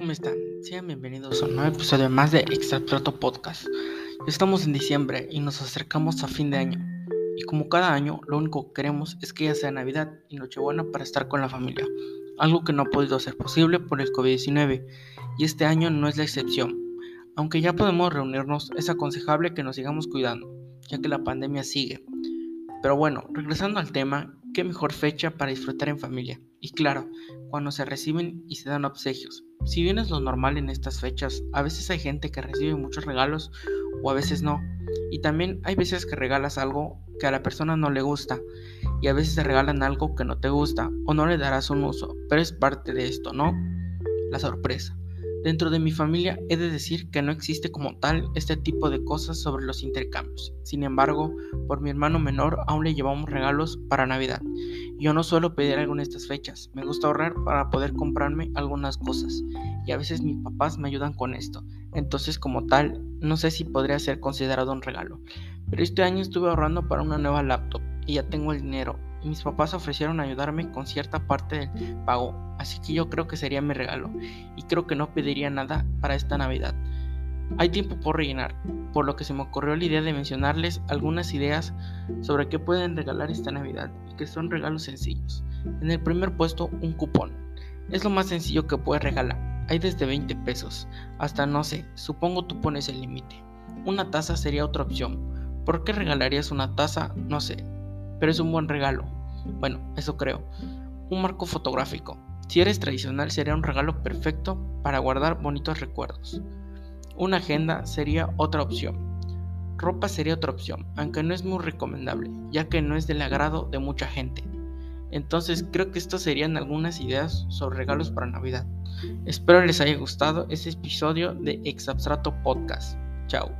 ¿cómo están? Sean bienvenidos a un nuevo episodio más de Podcast. Estamos en diciembre y nos acercamos a fin de año. Y como cada año, lo único que queremos es que ya sea Navidad y Nochebuena para estar con la familia. Algo que no ha podido ser posible por el COVID-19. Y este año no es la excepción. Aunque ya podemos reunirnos, es aconsejable que nos sigamos cuidando, ya que la pandemia sigue. Pero bueno, regresando al tema, qué mejor fecha para disfrutar en familia. Y claro, cuando se reciben y se dan obsequios. Si bien es lo normal en estas fechas, a veces hay gente que recibe muchos regalos o a veces no. Y también hay veces que regalas algo que a la persona no le gusta y a veces te regalan algo que no te gusta o no le darás un uso, pero es parte de esto, ¿no? La sorpresa. Dentro de mi familia he de decir que no existe como tal este tipo de cosas sobre los intercambios. Sin embargo, por mi hermano menor aún le llevamos regalos para Navidad. Yo no suelo pedir algo en estas fechas, me gusta ahorrar para poder comprarme algunas cosas y a veces mis papás me ayudan con esto. Entonces como tal, no sé si podría ser considerado un regalo. Pero este año estuve ahorrando para una nueva laptop y ya tengo el dinero mis papás ofrecieron ayudarme con cierta parte del pago, así que yo creo que sería mi regalo y creo que no pediría nada para esta Navidad. Hay tiempo por rellenar, por lo que se me ocurrió la idea de mencionarles algunas ideas sobre qué pueden regalar esta Navidad y que son regalos sencillos. En el primer puesto, un cupón. Es lo más sencillo que puedes regalar. Hay desde 20 pesos hasta no sé, supongo tú pones el límite. Una taza sería otra opción. ¿Por qué regalarías una taza? No sé, pero es un buen regalo. Bueno, eso creo. Un marco fotográfico. Si eres tradicional sería un regalo perfecto para guardar bonitos recuerdos. Una agenda sería otra opción. Ropa sería otra opción, aunque no es muy recomendable, ya que no es del agrado de mucha gente. Entonces creo que estas serían algunas ideas sobre regalos para Navidad. Espero les haya gustado este episodio de Exabstrato Podcast. Chao.